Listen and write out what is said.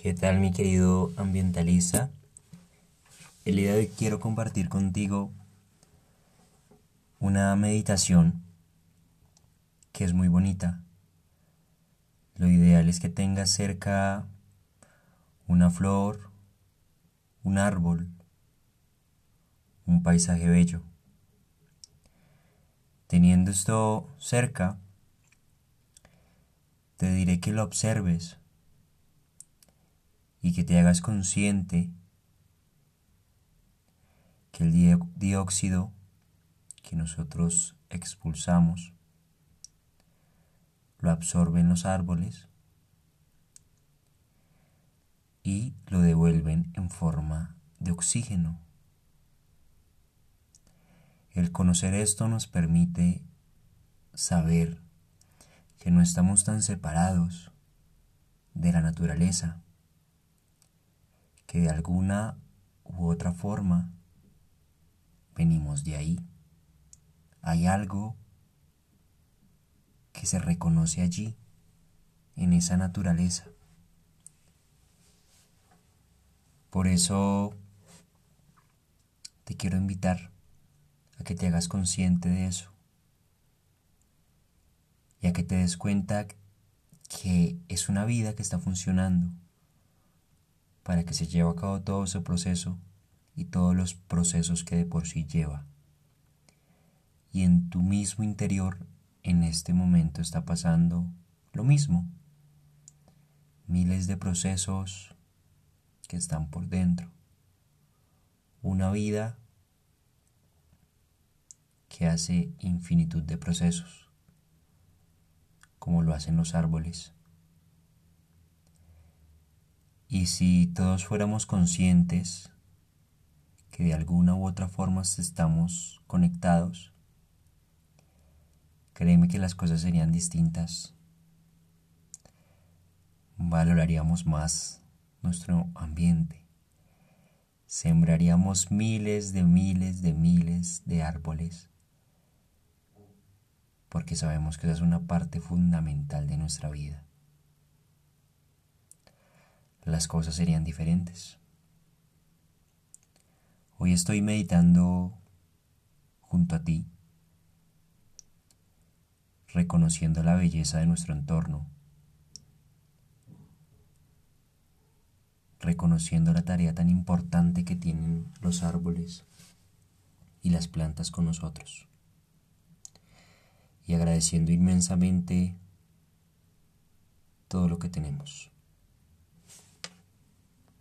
¿Qué tal mi querido ambientalista? El día de hoy quiero compartir contigo una meditación que es muy bonita. Lo ideal es que tengas cerca una flor, un árbol, un paisaje bello. Teniendo esto cerca, te diré que lo observes y que te hagas consciente que el dióxido que nosotros expulsamos lo absorben los árboles y lo devuelven en forma de oxígeno. El conocer esto nos permite saber que no estamos tan separados de la naturaleza, que de alguna u otra forma venimos de ahí. Hay algo que se reconoce allí, en esa naturaleza. Por eso te quiero invitar a que te hagas consciente de eso y a que te des cuenta que es una vida que está funcionando para que se lleve a cabo todo ese proceso y todos los procesos que de por sí lleva. Y en tu mismo interior en este momento está pasando lo mismo. Miles de procesos que están por dentro. Una vida que hace infinitud de procesos como lo hacen los árboles. Y si todos fuéramos conscientes que de alguna u otra forma estamos conectados, créeme que las cosas serían distintas. Valoraríamos más nuestro ambiente. Sembraríamos miles de miles de miles de árboles porque sabemos que esa es una parte fundamental de nuestra vida. Las cosas serían diferentes. Hoy estoy meditando junto a ti, reconociendo la belleza de nuestro entorno, reconociendo la tarea tan importante que tienen los árboles y las plantas con nosotros y agradeciendo inmensamente todo lo que tenemos.